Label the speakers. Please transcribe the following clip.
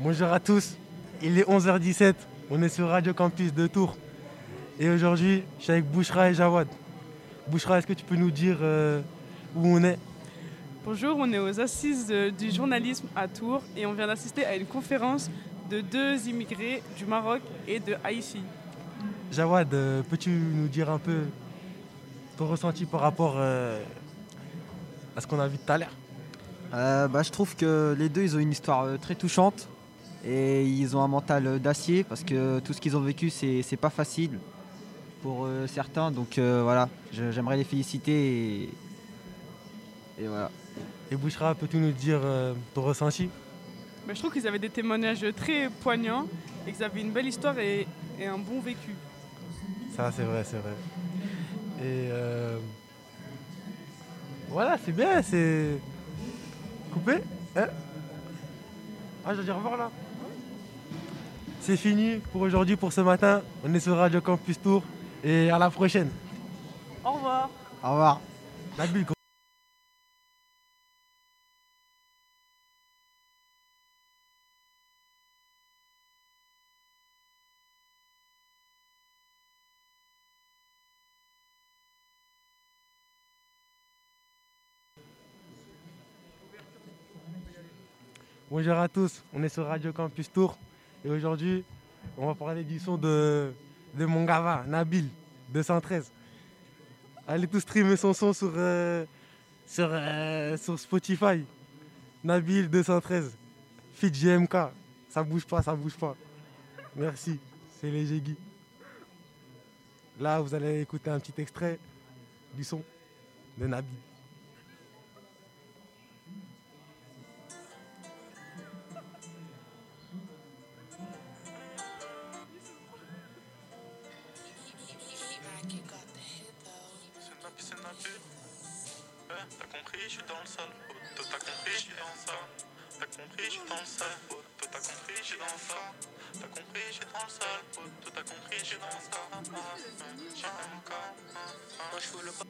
Speaker 1: Bonjour à tous, il est 11h17, on est sur Radio Campus de Tours. Et aujourd'hui, je suis avec Bouchra et Jawad. Bouchra, est-ce que tu peux nous dire euh, où on est?
Speaker 2: Bonjour, on est aux assises euh, du journalisme à Tours et on vient d'assister à une conférence de deux immigrés du Maroc et de Haïti.
Speaker 1: Jawad, euh, peux-tu nous dire un peu ton ressenti par rapport euh, à ce qu'on a vu tout à l'heure?
Speaker 3: Euh, bah, je trouve que les deux, ils ont une histoire très touchante et ils ont un mental d'acier parce que tout ce qu'ils ont vécu, c'est c'est pas facile pour euh, certains. Donc euh, voilà, j'aimerais les féliciter et, et voilà.
Speaker 1: Et Bouchra, peux-tu nous dire euh, ton ressenti?
Speaker 2: Mais je trouve qu'ils avaient des témoignages très poignants et qu'ils avaient une belle histoire et, et un bon vécu.
Speaker 1: Ça, c'est vrai, c'est vrai. Et euh, voilà, c'est bien, c'est coupé. hein? Ah, je dois dire au revoir là. C'est fini pour aujourd'hui, pour ce matin. On est sur Radio Campus Tour et à la prochaine.
Speaker 2: Au revoir.
Speaker 3: Au revoir.
Speaker 1: Bonjour à tous, on est sur Radio Campus Tour et aujourd'hui on va parler du son de, de mon gava, Nabil, 213. Allez tous streamer son son sur, euh, sur, euh, sur Spotify. Nabil 213. Fit GMK. Ça bouge pas, ça bouge pas. Merci, c'est les Guy. Là, vous allez écouter un petit extrait du son de Nabil.
Speaker 4: Hein, t'as compris, je suis dans le sale. T'as compris, je suis dans ça. T'as compris, je suis dans le sale. T'as compris, je suis dans ça. T'as compris, je suis dans le sale. T'as compris, je suis dans ça. J'ai